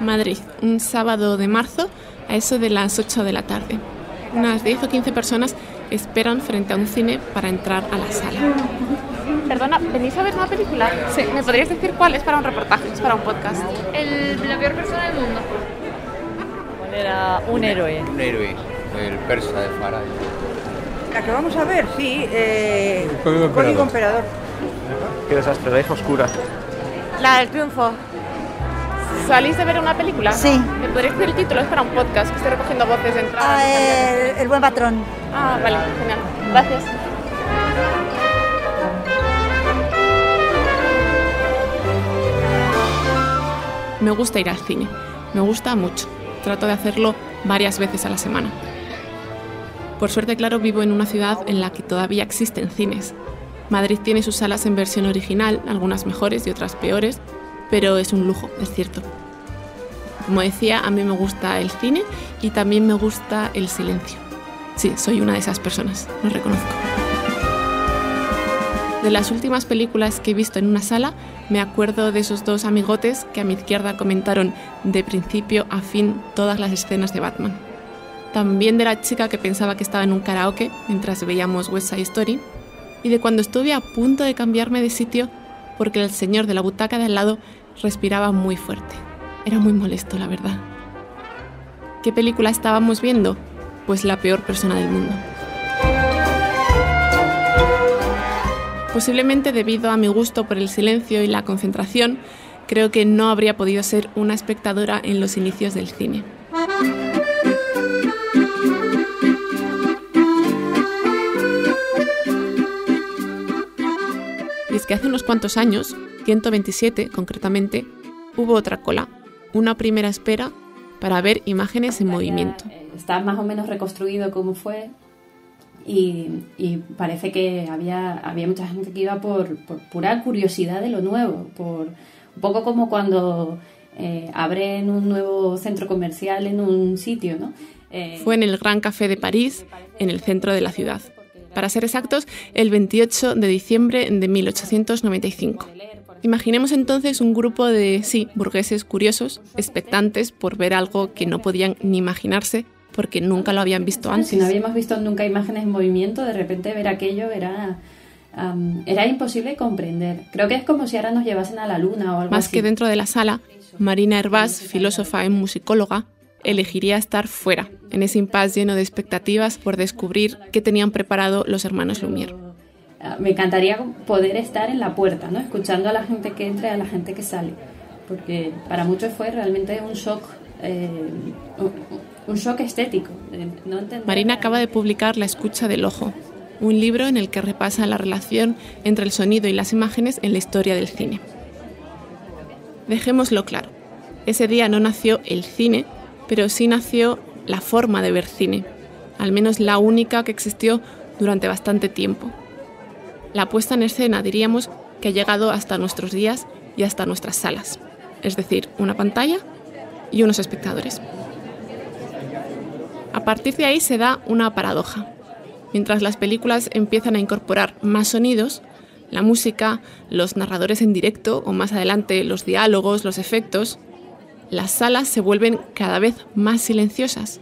Madrid, un sábado de marzo a eso de las 8 de la tarde. Unas 10 o 15 personas esperan frente a un cine para entrar a la sala. Perdona, ¿venís a ver una película? Sí. ¿Me podrías decir cuál es para un reportaje, es para un podcast? El, la peor persona del mundo. ¿Cuál era un héroe? Un héroe, el persa de Faraday. La que vamos a ver, sí, eh, Código Código Emperador. Emperador. Qué desastre, la hija oscura. La del triunfo. ¿Salís de ver una película? Sí. ¿Me podrías decir el título? Es para un podcast, que estoy recogiendo voces de entrada. Ah, el, el buen patrón. Ah, vale, genial. Gracias. Me gusta ir al cine, me gusta mucho. Trato de hacerlo varias veces a la semana. Por suerte, claro, vivo en una ciudad en la que todavía existen cines. Madrid tiene sus salas en versión original, algunas mejores y otras peores, pero es un lujo, es cierto. Como decía, a mí me gusta el cine y también me gusta el silencio. Sí, soy una de esas personas, lo reconozco. De las últimas películas que he visto en una sala, me acuerdo de esos dos amigotes que a mi izquierda comentaron de principio a fin todas las escenas de Batman. También de la chica que pensaba que estaba en un karaoke mientras veíamos West Side Story. Y de cuando estuve a punto de cambiarme de sitio porque el señor de la butaca de al lado respiraba muy fuerte. Era muy molesto, la verdad. ¿Qué película estábamos viendo? Pues la peor persona del mundo. Posiblemente debido a mi gusto por el silencio y la concentración, creo que no habría podido ser una espectadora en los inicios del cine. Es que hace unos cuantos años, 127 concretamente, hubo otra cola, una primera espera para ver imágenes en movimiento. Está más o menos reconstruido cómo fue y, y parece que había, había mucha gente que iba por, por pura curiosidad de lo nuevo, por un poco como cuando eh, abren un nuevo centro comercial en un sitio, ¿no? Eh, Fue en el Gran Café de París, en el centro de la ciudad. Para ser exactos, el 28 de diciembre de 1895. Imaginemos entonces un grupo de, sí, burgueses curiosos, expectantes por ver algo que no podían ni imaginarse porque nunca lo habían visto antes. Si no habíamos visto nunca imágenes en movimiento, de repente ver aquello era, um, era imposible comprender. Creo que es como si ahora nos llevasen a la luna o algo Más así. que dentro de la sala, Marina Hervás, filósofa y musicóloga, elegiría estar fuera, en ese impasse lleno de expectativas por descubrir qué tenían preparado los hermanos Lumière. Ah, Me encantaría poder estar en la puerta, ¿no? escuchando a la gente que entra y a la gente que sale, porque para muchos fue realmente un shock, eh, un, shock estético. no entender- Marina acaba de publicar La escucha del ojo, un libro en el que repasa la relación entre el sonido y las imágenes en la historia del cine. Dejémoslo claro, ese día no nació el cine, pero sí nació la forma de ver cine, al menos la única que existió durante bastante tiempo. La puesta en escena diríamos que ha llegado hasta nuestros días y hasta nuestras salas, es decir, una pantalla y unos espectadores. A partir de ahí se da una paradoja. Mientras las películas empiezan a incorporar más sonidos, la música, los narradores en directo o más adelante los diálogos, los efectos, las salas se vuelven cada vez más silenciosas.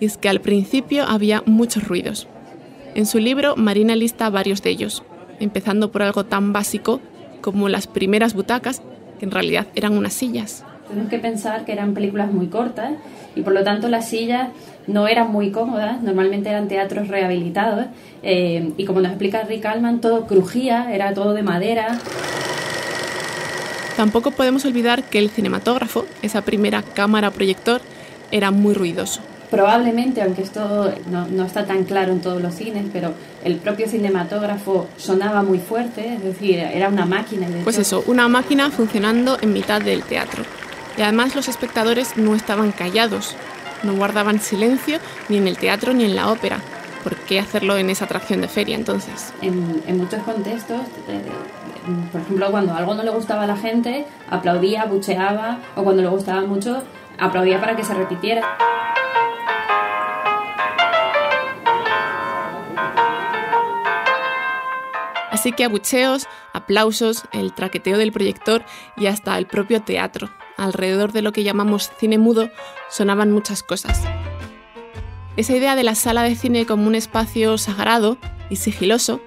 Y es que al principio había muchos ruidos. En su libro Marina lista varios de ellos, empezando por algo tan básico como las primeras butacas, que en realidad eran unas sillas. Tenemos que pensar que eran películas muy cortas y por lo tanto las sillas no eran muy cómodas, normalmente eran teatros rehabilitados eh, y como nos explica Rick Allman, todo crujía, era todo de madera. Tampoco podemos olvidar que el cinematógrafo, esa primera cámara proyector, era muy ruidoso. Probablemente, aunque esto no, no está tan claro en todos los cines, pero el propio cinematógrafo sonaba muy fuerte, es decir, era una máquina. de Pues eso, una máquina funcionando en mitad del teatro. Y además los espectadores no estaban callados, no guardaban silencio ni en el teatro ni en la ópera. ¿Por qué hacerlo en esa atracción de feria entonces? en, en muchos contextos, eh, por ejemplo, cuando algo no le gustaba a la gente, aplaudía, bucheaba, o cuando le gustaba mucho, aplaudía para que se repitiera. Así que abucheos, aplausos, el traqueteo del proyector y hasta el propio teatro alrededor de lo que llamamos cine mudo, sonaban muchas cosas. Esa idea de la sala de cine como un espacio sagrado y sigiloso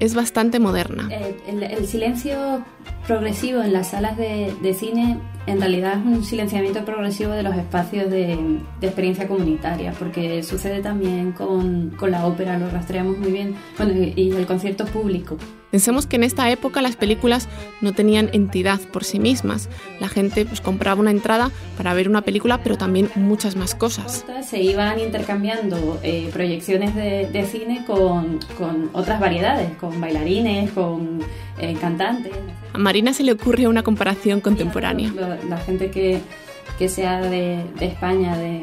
es bastante moderna. Eh, el, el silencio progresivo en las salas de, de, cine en realidad es un silenciamiento progresivo de los espacios de, de experiencia comunitaria, porque sucede también con, con, la ópera, lo rastreamos muy bien, bueno, y, y el concierto público. Pensemos que en esta época las películas no tenían entidad por sí mismas. La gente pues, compraba una entrada para ver una película, pero también muchas más cosas. Se iban intercambiando eh, proyecciones de, de cine con, con, otras variedades, con bailarines, con eh, cantantes. A Marina se le ocurre una comparación contemporánea. La, la gente que, que sea de, de España, de,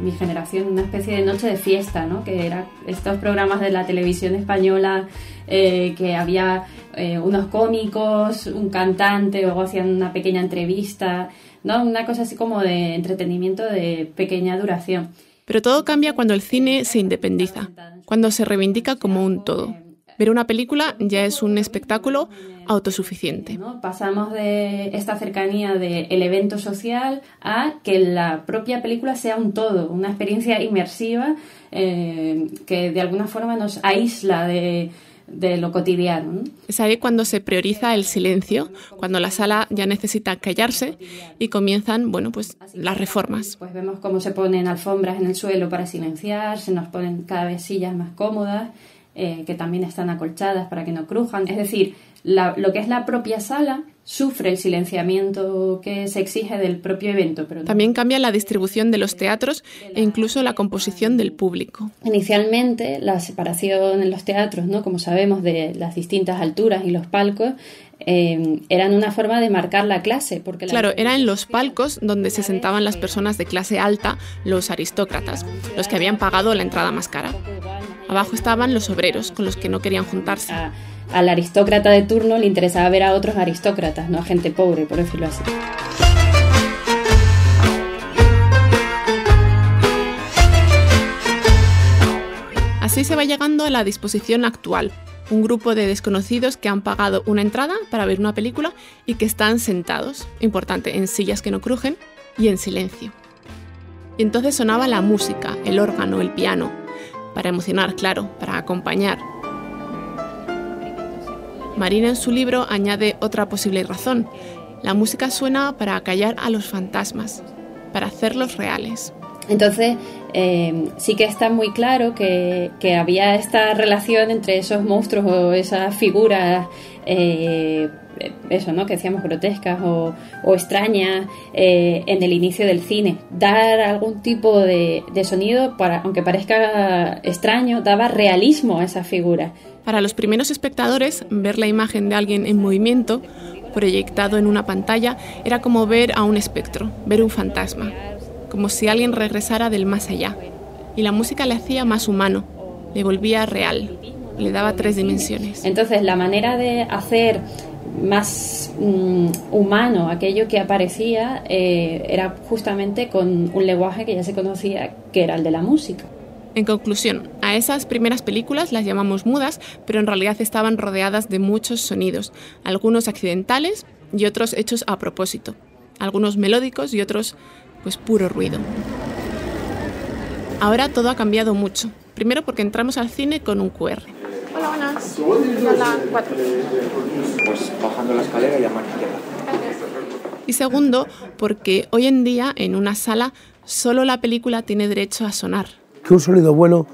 mi generación, una especie de noche de fiesta, ¿no? Que era estos programas de la televisión española eh, que había eh, unos cómicos, un cantante, luego hacían una pequeña entrevista, ¿no? Una cosa así como de entretenimiento de pequeña duración. Pero todo cambia cuando el cine se independiza, cuando se reivindica como un todo. Ver una película ya es un espectáculo autosuficiente. ¿no? Pasamos de esta cercanía del el evento social a que la propia película sea un todo, una experiencia inmersiva eh, que de alguna forma nos aísla de, de lo cotidiano. Es ahí cuando se prioriza el silencio, cuando la sala ya necesita callarse y comienzan, bueno, pues las reformas. Pues vemos cómo se ponen alfombras en el suelo para silenciar, se nos ponen cada vez sillas más cómodas, eh, que también están acolchadas para que no crujan. Es decir, la, lo que es la propia sala sufre el silenciamiento que se exige del propio evento. Pero También cambia la distribución de los teatros e incluso la composición del público. Inicialmente, la separación en los teatros, ¿no? como sabemos, de las distintas alturas y los palcos, eh, eran una forma de marcar la clase. Porque la claro, era en los palcos donde se sentaban las personas de clase alta, los aristócratas, los que habían pagado la entrada más cara. Abajo estaban los obreros, con los que no querían juntarse. A, al aristócrata de turno le interesaba ver a otros aristócratas, no a gente pobre, por decirlo así. Así se va llegando a la disposición actual, un grupo de desconocidos que han pagado una entrada para ver una película y que están sentados, importante, en sillas que no crujen y en silencio. Y entonces sonaba la música, el órgano, el piano, para emocionar, claro, para acompañar. Marina en su libro añade otra posible razón. La música suena para acallar a los fantasmas, para hacerlos reales. Entonces, eh, sí que está muy claro que, había esta relación entre esos monstruos o esas figuras, eh, eso, ¿no? Que decíamos grotescas o, extrañas eh, en el inicio del cine. Dar algún tipo de, de sonido, para, aunque parezca extraño, daba realismo a esas figuras. Para los primeros espectadores, ver la imagen de alguien en movimiento, proyectado en una pantalla, era como ver a un espectro, ver un fantasma como si alguien regresara del más allá. Y la música le hacía más humano, le volvía real, le daba tres dimensiones. Entonces, la manera de hacer más mm, humano aquello que aparecía eh, era justamente con un lenguaje que ya se conocía, que era el de la música. En conclusión, a esas primeras películas las llamamos mudas, pero en realidad estaban rodeadas de muchos sonidos, algunos accidentales y otros hechos a propósito, algunos melódicos y otros pues puro ruido. Ahora todo ha cambiado mucho. Primero porque entramos al cine con un QR. Hola, buenas. Sala 4. Pues bajando la escalera y a mano izquierda. Y segundo porque hoy en día en una sala solo la película tiene derecho a sonar. Que un sonido bueno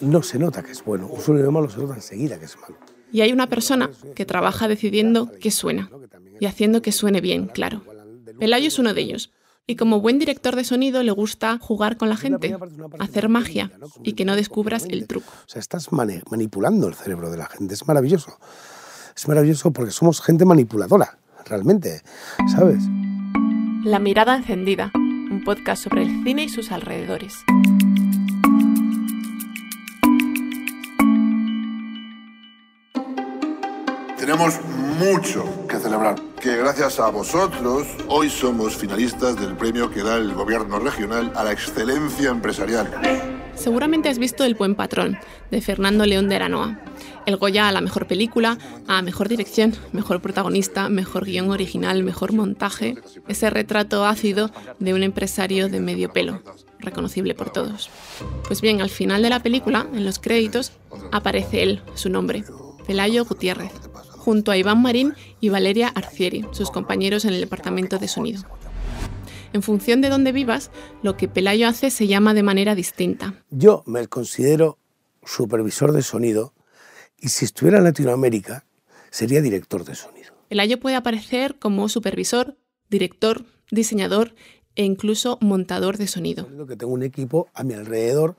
no se nota que es bueno, un sonido malo se nota enseguida que es malo. Y hay una persona que trabaja decidiendo qué suena y haciendo que suene bien, claro. Pelayo es uno de ellos. Y como buen director de sonido le gusta jugar con la gente, hacer magia y que no descubras el truco. O sea, estás mani manipulando el cerebro de la gente, es maravilloso. Es maravilloso porque somos gente manipuladora, realmente, ¿sabes? La mirada encendida, un podcast sobre el cine y sus alrededores. Tenemos mucho que celebrar, que gracias a vosotros hoy somos finalistas del premio que da el gobierno regional a la excelencia empresarial. Seguramente has visto El buen patrón, de Fernando León de Aranoa. El Goya a la mejor película, a mejor dirección, mejor protagonista, mejor guion original, mejor montaje. Ese retrato ácido de un empresario de medio pelo, reconocible por todos. Pues bien, al final de la película, en los créditos, aparece él, su nombre, Pelayo Gutiérrez, junto a Iván Marín y Valeria Arcieri, sus compañeros en el departamento de sonido. En función de dónde vivas, lo que Pelayo hace se llama de manera distinta. Yo me considero supervisor de sonido y si estuviera en Latinoamérica sería director de sonido. Pelayo puede aparecer como supervisor, director, diseñador e incluso montador de sonido. Que tengo un equipo a mi alrededor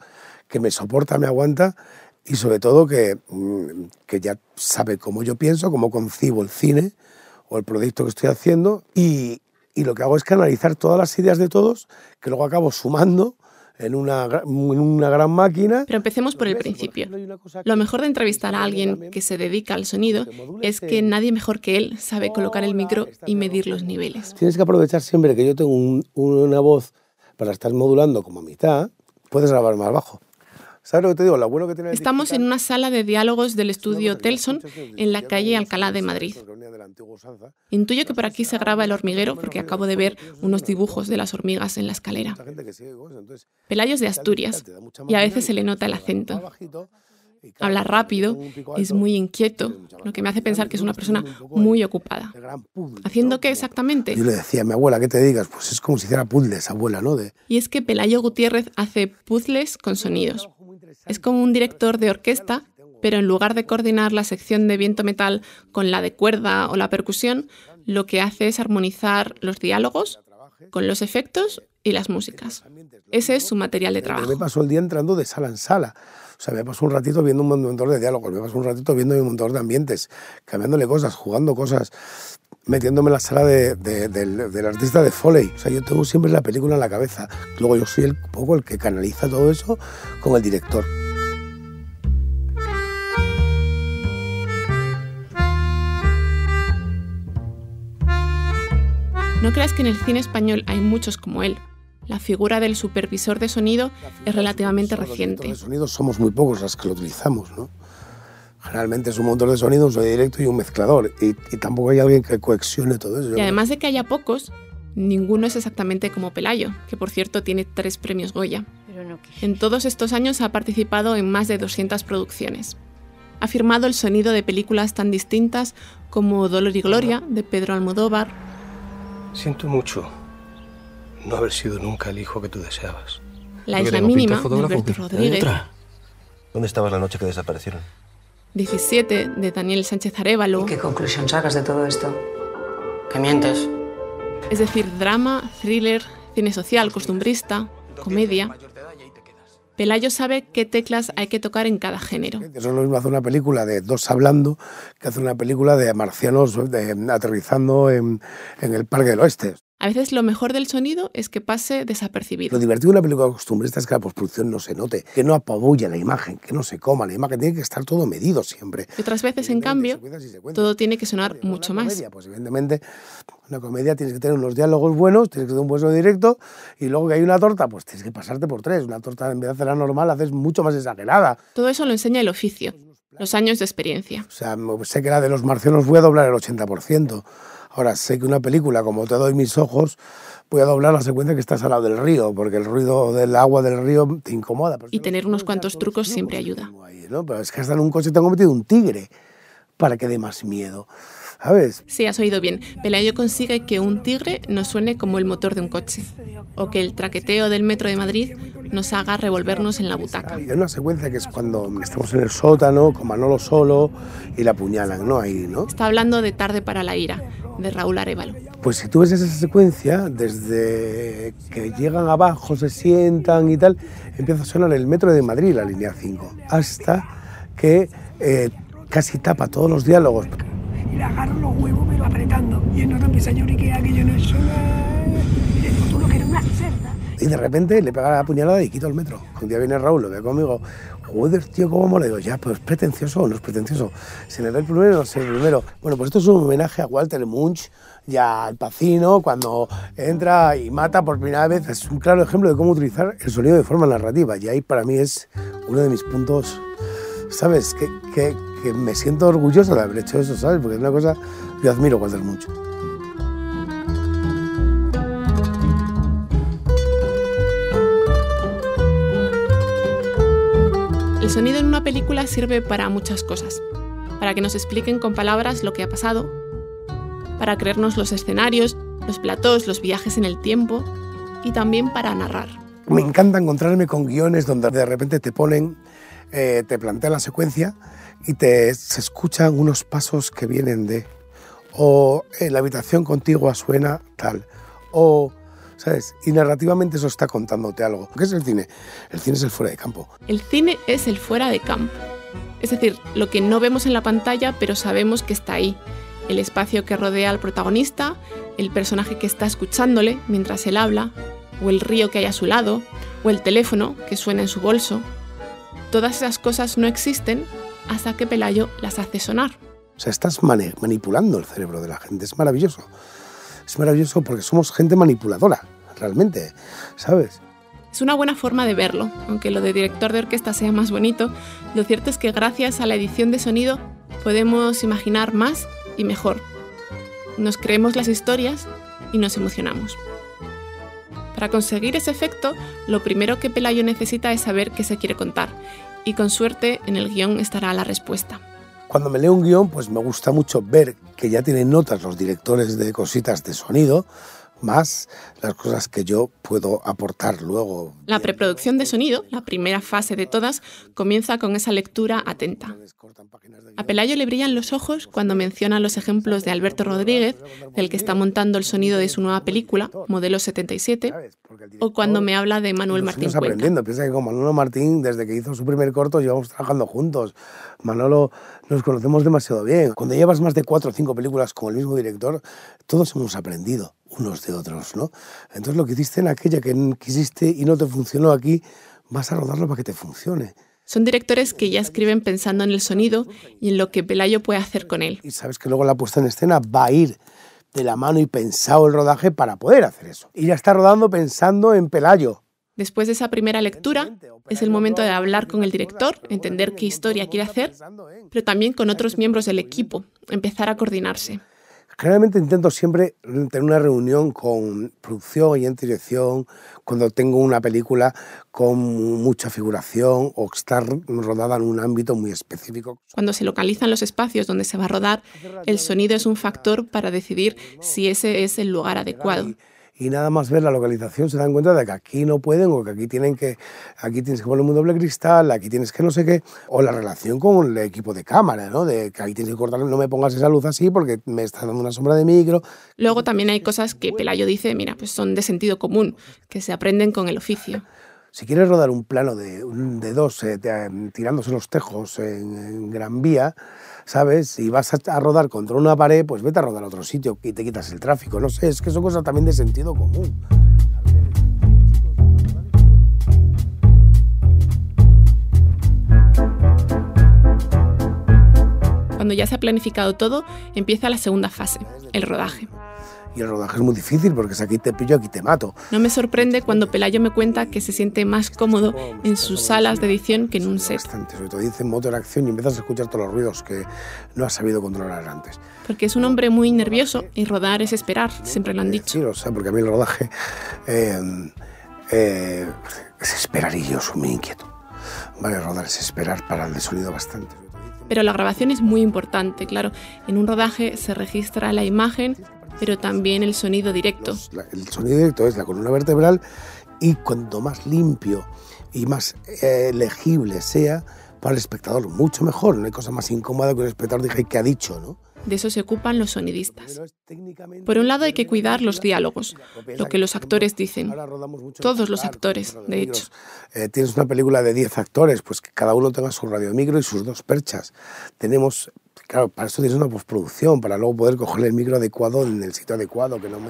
que me soporta, me aguanta y sobre todo que, mm, que ya sabe cómo yo pienso, cómo concibo el cine o el proyecto que estoy haciendo y, y lo que hago es canalizar todas las ideas de todos que luego acabo sumando en una, en una gran máquina. Pero empecemos por el principio. Lo mejor de entrevistar a alguien que se dedica al sonido es que nadie mejor que él sabe colocar el micro y medir los niveles. Tienes que aprovechar siempre que yo tengo un, una voz para estar modulando como a mitad, puedes grabar más bajo. ¿Sabes lo que te digo? Lo bueno que tiene el Estamos en una sala de diálogos del estudio Telson en la calle Alcalá de Madrid. Intuyo que por aquí se graba el hormiguero porque acabo de ver unos dibujos de las hormigas en la escalera. Pelayo es de Asturias y a veces se le nota el acento. Habla rápido, es muy inquieto, lo que me hace pensar que es una persona muy ocupada. ¿Haciendo qué exactamente? Yo le decía a mi abuela, ¿qué te digas? Pues es como si hiciera puzzles, abuela, ¿no? De, Y es que Pelayo Gutiérrez hace puzzles con sonidos. Es como un director de orquesta, pero en lugar de coordinar la sección de viento metal con la de cuerda o la percusión, lo que hace es armonizar los diálogos con los efectos y las músicas. Ese es su material de trabajo. me paso el día entrando de sala en sala. O sea, me paso un ratito viendo un montón de diálogos, me paso un ratito viendo un montón de ambientes, cambiándole cosas, jugando cosas, metiéndome en la sala de- de- del, del artista de Foley. O sea, yo tengo siempre la película en la cabeza. Luego yo soy el poco el que canaliza todo eso con el director. No creas que en el cine español hay muchos como él. La figura del supervisor de sonido es relativamente reciente. Los sonidos somos muy pocos las que lo utilizamos, ¿no? Generalmente es un motor de sonido, un sonido directo y un mezclador. Y, y tampoco hay alguien que cohexione todo eso. Y además de que haya pocos, ninguno es exactamente como Pelayo, que por cierto tiene tres premios Goya. En todos estos años ha participado en más de 200 producciones. Ha firmado el sonido de películas tan distintas como Dolor y Gloria, de Pedro Almodóvar, Siento mucho no haber sido nunca el hijo que tú deseabas. La Isla Mínima, de Alberto Rodríguez, ¿Dónde estabas la noche que desaparecieron? 17, de Daniel Sánchez Arevalo, ¿Qué conclusión sacas de todo esto? Que mientes. es decir, drama, thriller, cine social, costumbrista, comedia. Pelayo sabe qué teclas hay que tocar en cada género. Eso es lo mismo hacer una película de dos hablando que hacer una película de marcianos de- aterrizando en, en el Parque del Oeste. A veces lo mejor del sonido es que pase desapercibido. Lo divertido de una película costumbrista es que la postproducción no se note, que no apabulle la imagen, que no se coma la imagen, tiene que estar todo medido siempre. Y otras veces, en cambio, todo tiene que sonar mucho más. Comedia, pues evidentemente una comedia tienes que tener unos diálogos buenos, tienes que tener un buen sonido directo y luego que hay una torta, pues tienes que pasarte por tres. Una torta en vez de hacerla normal, la haces mucho más exagerada. Todo eso lo enseña el oficio, los años de experiencia. O sea, sé que la de los marcianos voy a doblar el 80%. Ahora, sé que una película como Te doy mis ojos, voy a doblar la secuencia que estás al lado del río, porque el ruido del agua del río te incomoda. Pero, Y tener unos cuantos trucos siempre ayuda. ¿no? Pero es que hasta en un coche tengo metido un tigre para que dé más miedo. ¿Sabes? Sí, has oído bien. Pelayo consigue que un tigre nos suene como el motor de un coche. O que el traqueteo del metro de Madrid nos haga revolvernos en la butaca. Hay una secuencia que es cuando estamos en el sótano con Manolo solo y la apuñalan, ¿no? Ahí, ¿no? Está hablando de Tarde para la ira, de Raúl Arevalo. Pues si tú ves esa secuencia, desde que llegan abajo, se sientan y tal, empieza a sonar el metro de Madrid, la línea 5, hasta que eh, casi tapa todos los diálogos. Y le agarro los huevos, pero apretando. Y el otro empieza a lloriquear que yo no soy que una cerda. Y de repente le pega la puñalada y quito el metro. Un día viene Raúl, lo ve conmigo, joder, tío, ¿cómo mola? Digo, ya, pues es pretencioso o no es pretencioso. Se le da el primero o no se el primero. Bueno, pues esto es un homenaje a Walter Munch y a Al Pacino cuando entra y mata por primera vez. Es un claro ejemplo de cómo utilizar el sonido de forma narrativa. Y ahí para mí es uno de mis puntos, ¿sabes? Que, que, que me siento orgulloso de haber hecho eso, ¿sabes? Porque es una cosa que admiro Walter mucho. Sonido en una película sirve para muchas cosas. Para que nos expliquen con palabras lo que ha pasado, para creernos los escenarios, los platós, los viajes en el tiempo y también para narrar. Me encanta encontrarme con guiones donde de repente te ponen, eh, te plantean la secuencia y te, se escuchan unos pasos que vienen de, o en la habitación contigua suena tal, o, ¿sabes? Y narrativamente eso está contándote algo. ¿Qué es el cine? El cine es el fuera de campo. El cine es el fuera de campo. Es decir, lo que no vemos en la pantalla, pero sabemos que está ahí. El espacio que rodea al protagonista, el personaje que está escuchándole mientras él habla, o el río que hay a su lado, o el teléfono que suena en su bolso. Todas esas cosas no existen hasta que Pelayo las hace sonar. O sea, estás manipulando el cerebro de la gente, es maravilloso. Es maravilloso porque somos gente manipuladora, realmente, ¿sabes? Es una buena forma de verlo, aunque lo de director de orquesta sea más bonito, lo cierto es que gracias a la edición de sonido podemos imaginar más y mejor. Nos creemos las historias y nos emocionamos. Para conseguir ese efecto, lo primero que Pelayo necesita es saber qué se quiere contar, y con suerte en el guion estará la respuesta. Cuando me leo un guion, pues me gusta mucho ver que ya tienen notas los directores de cositas de sonido, más las cosas que yo puedo aportar luego. La preproducción de sonido, la primera fase de todas, comienza con esa lectura atenta. A Pelayo le brillan los ojos cuando menciona los ejemplos de Alberto Rodríguez, del que está montando el sonido de su nueva película, Modelo 77, o cuando me habla de Manuel Martín Estamos aprendiendo. Piensa que con Manolo Martín, desde que hizo su primer corto, llevamos trabajando juntos. Manolo nos conocemos demasiado bien. Cuando llevas más de cuatro o cinco películas con el mismo director, todos hemos aprendido unos de otros, ¿no? Entonces lo que hiciste en aquella que quisiste y no te funcionó aquí, vas a rodarlo para que te funcione. Son directores que ya escriben pensando en el sonido y en lo que Pelayo puede hacer con él. Y sabes que luego la puesta en escena va a ir de la mano y pensado el rodaje para poder hacer eso. Y ya está rodando pensando en Pelayo. Después de esa primera lectura, es el momento de hablar con el director, entender qué historia quiere hacer, pero también con otros miembros del equipo, empezar a coordinarse. Generalmente intento siempre tener una reunión con producción y en dirección, cuando tengo una película con mucha figuración o estar rodada en un ámbito muy específico. Cuando se localizan los espacios donde se va a rodar, el sonido es un factor para decidir si ese es el lugar adecuado y nada más ver la localización se dan cuenta de que aquí no pueden o que aquí tienen que aquí tienes que poner un doble cristal, aquí tienes que no sé qué, o la relación con el equipo de cámara, ¿no? De que ahí tienes que cortar, no me pongas esa luz así porque me está dando una sombra de micro. Luego también hay cosas que Pelayo dice, mira, pues son de sentido común, que se aprenden con el oficio. Si quieres rodar un plano de, de dos eh, tirándose los tejos en Gran Vía, ¿sabes? Si vas a, rodar contra una pared, pues vete a rodar a otro sitio y te quitas el tráfico. No sé, es que son cosas también de sentido común. Cuando ya se ha planificado todo, empieza la segunda fase, el rodaje y el rodaje es muy difícil porque si aquí te pillo, aquí te mato. No me sorprende cuando Pelayo me cuenta que se siente más cómodo en sus salas de edición que en un set. Bastante, sobre todo dice motor acción y empiezas a escuchar todos los ruidos que no has sabido controlar antes. Porque es un hombre muy nervioso y rodar es esperar, siempre lo han dicho. Sí, lo sé, porque a mí el rodaje eh, eh, es esperar y yo soy muy inquieto. Vale, rodar es esperar para el de sonido bastante. Pero la grabación es muy importante, claro. En un rodaje se registra la imagen pero también el sonido directo. El sonido directo es la columna vertebral y cuanto más limpio y más eh, legible sea para el espectador, mucho mejor. No hay cosa más incómoda que el espectador diga qué ha dicho, ¿no? De eso se ocupan los sonidistas. Por un lado hay que cuidar los diálogos, lo que los actores dicen. Todos los actores, de hecho. Eh, tienes una película de 10 actores, pues que cada uno tenga su radiomicro y sus dos perchas. Tenemos Claro, para eso tienes una postproducción, para luego poder coger el micro adecuado en el sitio adecuado, que no me...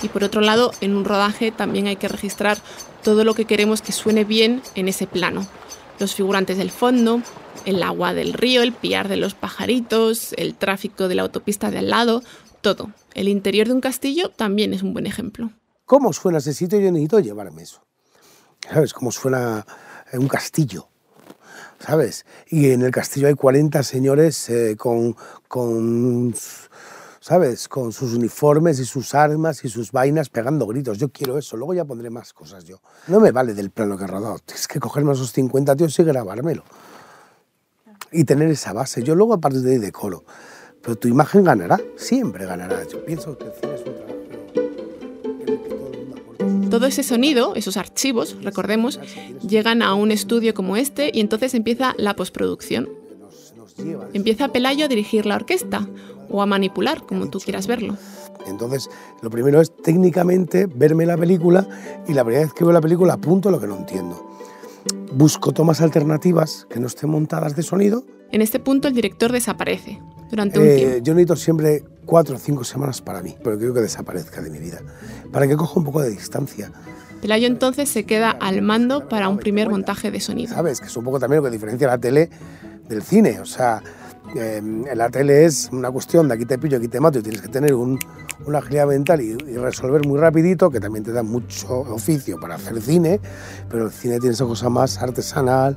Y por otro lado, en un rodaje también hay que registrar todo lo que queremos que suene bien en ese plano. Los figurantes del fondo, el agua del río, el piar de los pajaritos, el tráfico de la autopista de al lado, todo. El interior de un castillo también es un buen ejemplo. ¿Cómo suena ese sitio? Yo necesito llevarme eso ¿sabes? Cómo suena un castillo, ¿sabes? Y en el castillo hay 40 señores eh, con, con, ¿sabes? Con sus uniformes y sus armas y sus vainas pegando gritos. Yo quiero eso, luego ya pondré más cosas yo. No me vale del plano que rodado, tienes que cogerme esos 50 tíos y grabármelo. Y tener esa base. Yo luego a partir de ahí decoro. Pero tu imagen ganará, siempre ganará. Yo pienso que el cine es un. Todo ese sonido, esos archivos, recordemos, llegan a un estudio como este y entonces empieza la postproducción. Empieza Pelayo a dirigir la orquesta o a manipular, como tú quieras verlo. Entonces, lo primero es técnicamente verme la película y la primera vez que veo la película apunto lo que no entiendo. Busco tomas alternativas que no estén montadas de sonido. En este punto el director desaparece durante un Eh, tiempo. yo necesito siempre cuatro o cinco semanas para mí, pero quiero que desaparezca de mi vida, para que coja un poco de distancia. Pelayo entonces se queda al mando para un primer montaje de sonido. ¿Sabes? Que es un poco también lo que diferencia la tele del cine. O sea, eh, la tele es una cuestión de aquí te pillo, aquí te mato y tienes que tener un, una agilidad mental y, y resolver muy rapidito, que también te da mucho oficio para hacer cine, pero el cine tiene esa cosa más artesanal,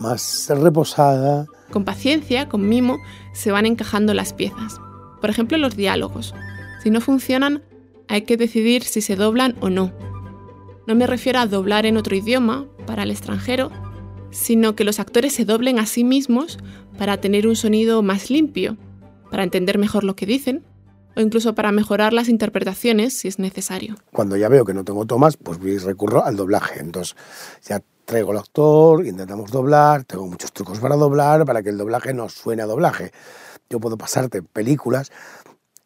más reposada. Con paciencia, con mimo, se van encajando las piezas. Por ejemplo, los diálogos. Si no funcionan, hay que decidir si se doblan o no. No me refiero a doblar en otro idioma, para el extranjero, sino que los actores se doblen a sí mismos para tener un sonido más limpio, para entender mejor lo que dicen, o incluso para mejorar las interpretaciones si es necesario. Cuando ya veo que no tengo tomas, pues recurro al doblaje. Entonces ya traigo al actor, intentamos doblar, tengo muchos trucos para doblar, para que el doblaje no suene a doblaje. Yo puedo pasarte películas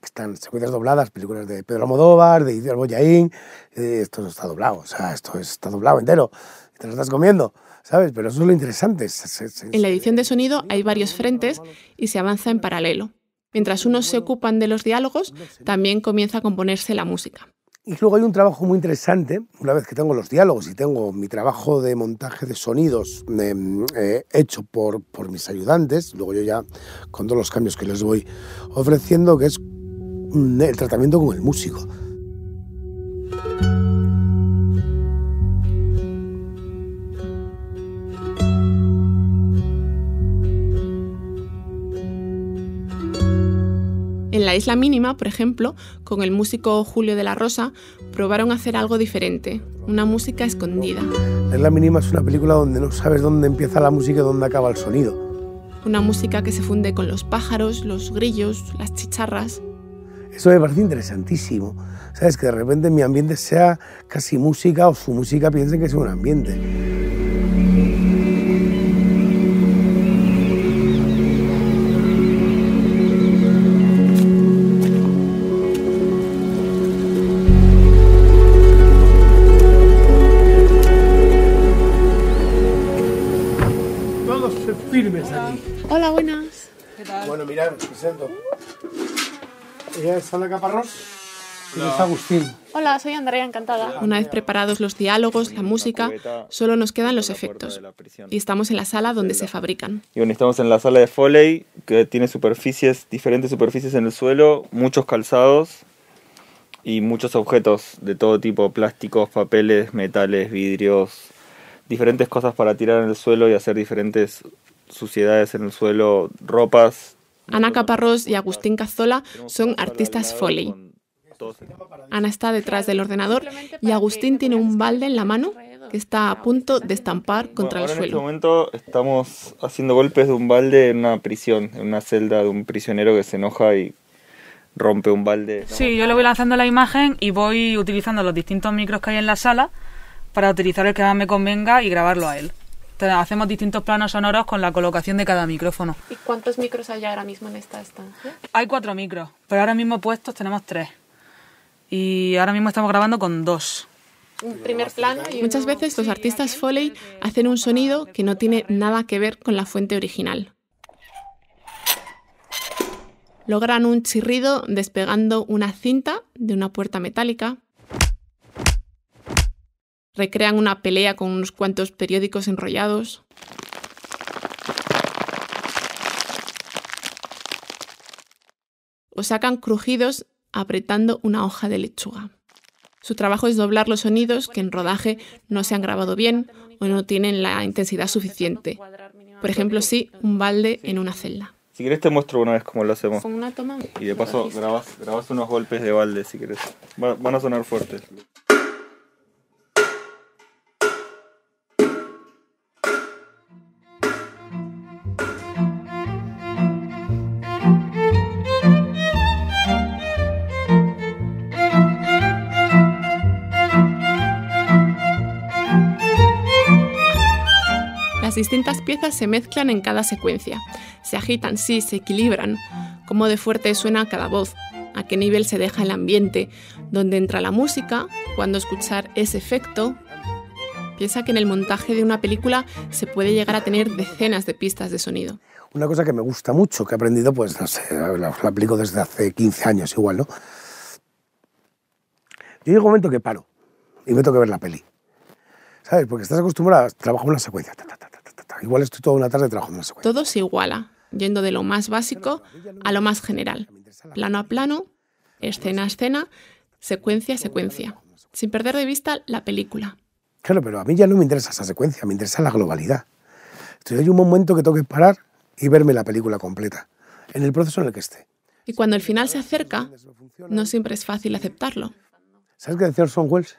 que están secuencias dobladas, películas de Pedro Almodóvar, de Idiar Boyaín, esto no está doblado, o sea, esto está doblado entero, y te lo estás comiendo, ¿sabes? Pero eso es lo interesante. En la edición de sonido hay varios frentes y se avanza en paralelo. Mientras unos se ocupan de los diálogos, también comienza a componerse la música. Y luego hay un trabajo muy interesante, una vez que tengo los diálogos y tengo mi trabajo de montaje de sonidos eh, eh, hecho por, por mis ayudantes, luego yo ya con todos los cambios que les voy ofreciendo, que es mm, el tratamiento con el músico. En la Isla Mínima, por ejemplo, con el músico Julio de la Rosa, probaron hacer algo diferente, una música escondida, La Isla Mínima es una película donde no sabes dónde empieza la música y dónde acaba el sonido. una música que se funde con los pájaros, los grillos, las chicharras. Eso me parece interesantísimo. ¿Sabes? Que de repente mi ambiente sea casi música o su música piensen que es un ambiente. Presento. Ella es Ana Caparrós y es Agustín. Hola, soy Andrea, encantada. Una vez preparados los diálogos, la música, solo nos quedan los efectos. Y estamos en la sala donde se fabrican. Y bueno, estamos en la sala de Foley, que tiene superficies, diferentes superficies en el suelo, muchos calzados y muchos objetos de todo tipo, plásticos, papeles, metales, vidrios, diferentes cosas para tirar en el suelo y hacer diferentes suciedades en el suelo, ropas. Ana Caparrós y Agustín Cazzola son artistas Foley. Ana está detrás del ordenador y Agustín tiene un balde en la mano que está a punto de estampar contra Ahora el en este suelo. momento estamos haciendo golpes de un balde en una prisión, en una celda de un prisionero que se enoja y rompe un balde. Sí, yo le voy lanzando la imagen y voy utilizando los distintos micros que hay en la sala para utilizar el que más me convenga y grabarlo a él. Hacemos distintos planos sonoros con la colocación de cada micrófono. ¿Y cuántos micros hay ahora mismo en esta estancia? Hay cuatro micros, pero ahora mismo puestos tenemos tres. Y ahora mismo estamos grabando con dos. Un primer plano Muchas veces los artistas Foley hacen un sonido que no tiene nada que ver con la fuente original. Logran un chirrido despegando una cinta de una puerta metálica. Recrean una pelea con unos cuantos periódicos enrollados. O sacan crujidos apretando una hoja de lechuga. Su trabajo es doblar los sonidos que en rodaje no se han grabado bien o no tienen la intensidad suficiente. Por ejemplo, sí, un balde en una celda. Si quieres te muestro una vez cómo lo hacemos. Con una toma. Y de paso grabas, grabas unos golpes de balde si quieres. Va- van a sonar fuertes. Distintas piezas se mezclan en cada secuencia. Se agitan, sí, se equilibran. Cómo de fuerte suena cada voz, a qué nivel se deja el ambiente, dónde entra la música, cuándo escuchar ese efecto. Piensa que en el montaje de una película se puede llegar a tener decenas de pistas de sonido. Una cosa que me gusta mucho, que he aprendido, pues no sé, la, aplico desde hace 15 años igual, ¿no? Yo llega un momento que paro y me tengo que ver la peli. ¿Sabes? Porque estás acostumbrado a trabajar una secuencia. Igual estoy toda una tarde trabajando secuencia. Todo se iguala, yendo de lo más básico a lo más general. Plano a plano, escena a escena, secuencia a secuencia, sin perder de vista la película. Claro, pero a mí ya no me interesa esa secuencia, me interesa la globalidad. Entonces hay un momento que tengo que parar y verme la película completa, en el proceso en el que esté. Y cuando el final se acerca, no siempre es fácil aceptarlo. ¿Sabes qué decía Orson Welles?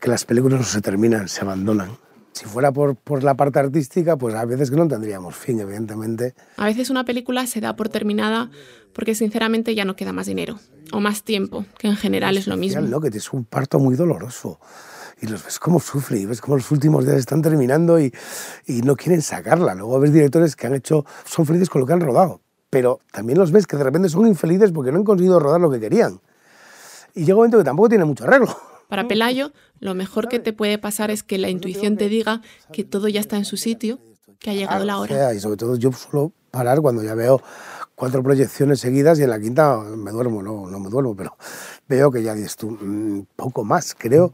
Que las películas no se terminan, se abandonan. Si fuera por, por la parte artística, pues a veces que no tendríamos fin, evidentemente. A veces una película se da por terminada porque sinceramente ya no queda más dinero o más tiempo, que en general es lo mismo. ¿no? Que es un parto muy doloroso. Y los ves cómo sufre y ves cómo los últimos días están terminando y, y no quieren sacarla. Luego ves directores que han hecho, son felices con lo que han rodado. Pero también los ves que de repente son infelices porque no han conseguido rodar lo que querían. Y llega un momento que tampoco tiene mucho arreglo. Para Pelayo, lo mejor que te puede pasar es que la intuición te diga que todo ya está en su sitio, que ha llegado la hora. y sobre todo yo suelo parar cuando ya veo cuatro proyecciones seguidas y en la quinta me duermo, no, no me duermo, pero veo que ya dices tú, mm, poco más. Creo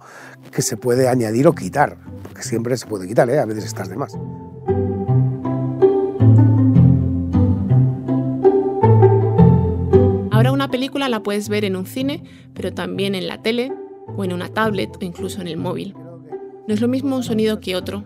que se puede añadir o quitar, porque siempre se puede quitar, ¿eh? a veces estás de más. Ahora una película la puedes ver en un cine, pero también en la tele, o en una tablet, o incluso en el móvil. No es lo mismo un sonido que otro.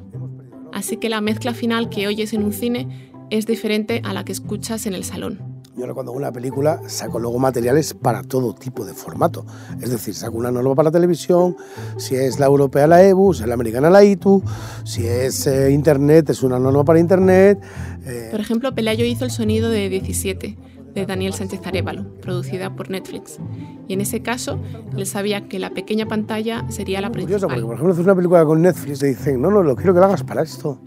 Así que la mezcla final que oyes en un cine es diferente a la que escuchas en el salón. Yo ahora cuando hago una película saco luego materiales para todo tipo de formato. Es decir, saco una norma para televisión, si es la europea la EBU, si es la americana la ITU, si es eh, internet es una norma para internet. eh, Por ejemplo, Pelayo hizo el sonido de 17, de Daniel Sánchez Arevalo, producida por Netflix. Y en ese caso, él sabía que la pequeña pantalla sería la curioso, porque principal. por ejemplo haces una película con Netflix y te dicen, no, no, lo quiero que lo hagas para esto,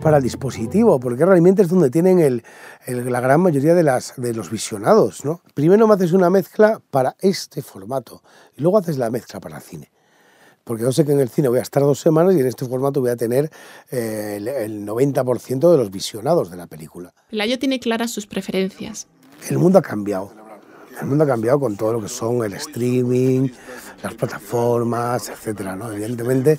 para el dispositivo, porque realmente es donde tienen el, el- la gran mayoría de, las, de los visionados. ¿no? Primero me haces una mezcla para este formato y luego haces la mezcla para el cine. Porque yo sé que en el cine voy a estar dos semanas y en este formato voy a tener eh, el, el 90% de los visionados de la película. Pelayo tiene claras sus preferencias. El mundo ha cambiado. El mundo ha cambiado con todo lo que son el streaming, las plataformas, etcétera, ¿no? Evidentemente,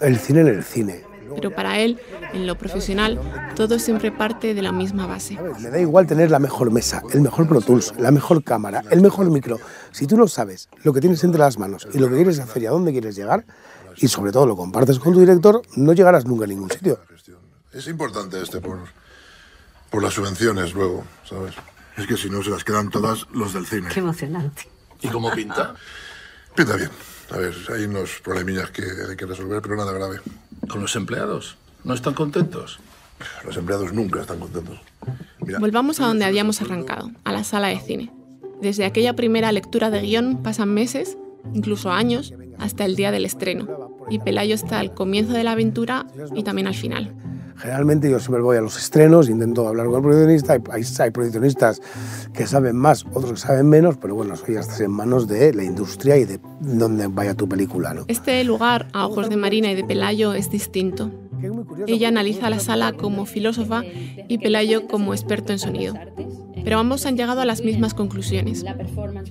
el cine en el cine. Pero para él, en lo profesional, todo siempre parte de la misma base. Me da igual tener la mejor mesa, el mejor Pro Tools, la mejor cámara, el mejor micro. Si tú no sabes lo que tienes entre las manos y lo que quieres hacer y a dónde quieres llegar, y sobre todo lo compartes con tu director, no llegarás nunca a ningún sitio. Es importante este por, por las subvenciones luego, ¿sabes? Es que si no se las quedan todas los del cine. Qué emocionante. ¿Y cómo pinta? Pinta bien. A ver, hay unos problemillas que hay que resolver, pero nada grave. ¿Con los empleados? ¿No están contentos? Los empleados nunca están contentos. Mira, Volvamos a donde habíamos arrancado, a la sala de cine. Desde aquella primera lectura de guion pasan meses, incluso años, hasta el día del estreno. Y Pelayo está al comienzo de la aventura y también al final. Generalmente yo siempre voy a los estrenos, intento hablar con el proyeccionista, hay, hay, proyeccionistas que saben más, otros que saben menos, pero bueno, eso ya estás en manos de la industria y de dónde vaya tu película, ¿no? Este lugar, a ojos de Marina y de Pelayo, es distinto. Ella analiza la sala como filósofa y Pelayo como experto en sonido. Pero ambos han llegado a las mismas conclusiones.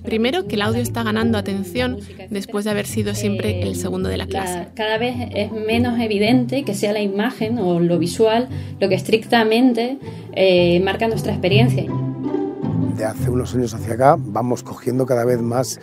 Primero, que el audio está ganando atención después de haber sido siempre el segundo de la clase. La- cada vez es menos evidente que sea la imagen o lo visual lo que estrictamente eh, marca nuestra experiencia. De hace unos años hacia acá vamos cogiendo cada vez más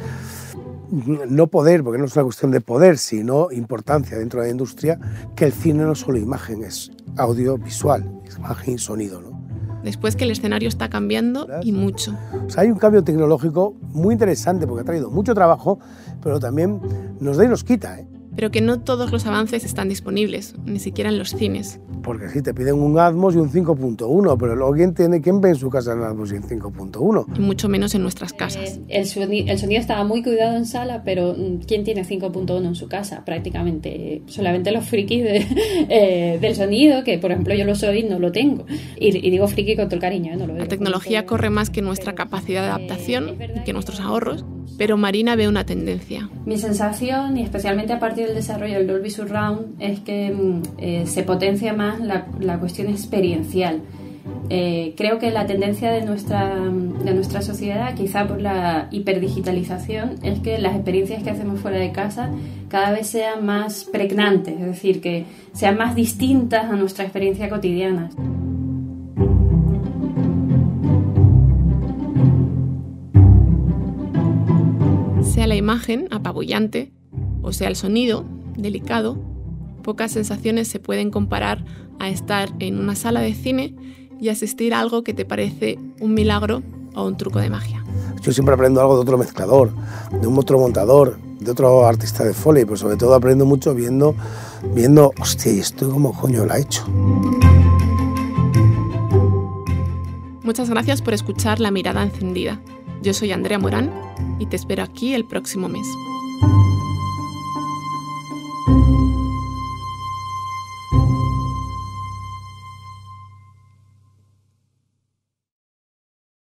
no poder, porque no es una cuestión de poder, sino importancia dentro de la industria, que el cine no solo imagen, es audiovisual, es imagen y sonido. ¿no? Después que el escenario está cambiando y mucho. O sea, hay un cambio tecnológico muy interesante porque ha traído mucho trabajo, pero también nos da y nos quita. ¿eh? Pero que no todos los avances están disponibles, ni siquiera en los cines. Porque si te piden un Atmos y un 5.1, pero luego ¿quién, tiene, ¿quién ve en su casa un Atmos y un 5.1? Y mucho menos en nuestras casas. Eh, el, sonido, el, sonido, estaba muy cuidado en sala, pero mm, ¿quién tiene 5.1 en su casa? Prácticamente solamente los frikis de, eh, del sonido, que por ejemplo yo lo soy, no lo tengo. Y, y digo friki con todo el cariño, ¿eh? no lo La tecnología corre más que nuestra capacidad de adaptación y que nuestros ahorros, pero Marina ve una tendencia. Mi sensación, y especialmente a partir del desarrollo del Dolby Surround es que mm, eh, se potencia más la, cuestión experiencial. Eh, creo que la tendencia de nuestra, de nuestra sociedad, quizá por la hiperdigitalización, es que las experiencias que hacemos fuera de casa cada vez sean más pregnantes, es decir, que sean más distintas a nuestra experiencia cotidiana. Sea la imagen apabullante o sea el sonido delicado, pocas sensaciones se pueden comparar a estar en una sala de cine y asistir a algo que te parece un milagro o un truco de magia. Yo siempre aprendo algo de otro mezclador, de un otro montador, de otro artista de foley, pero sobre todo aprendo mucho viendo, viendo, hostia, ¿y esto cómo coño lo ha hecho? Muchas gracias por escuchar La Mirada Encendida. Yo soy Andrea Morán y te espero aquí el próximo mes.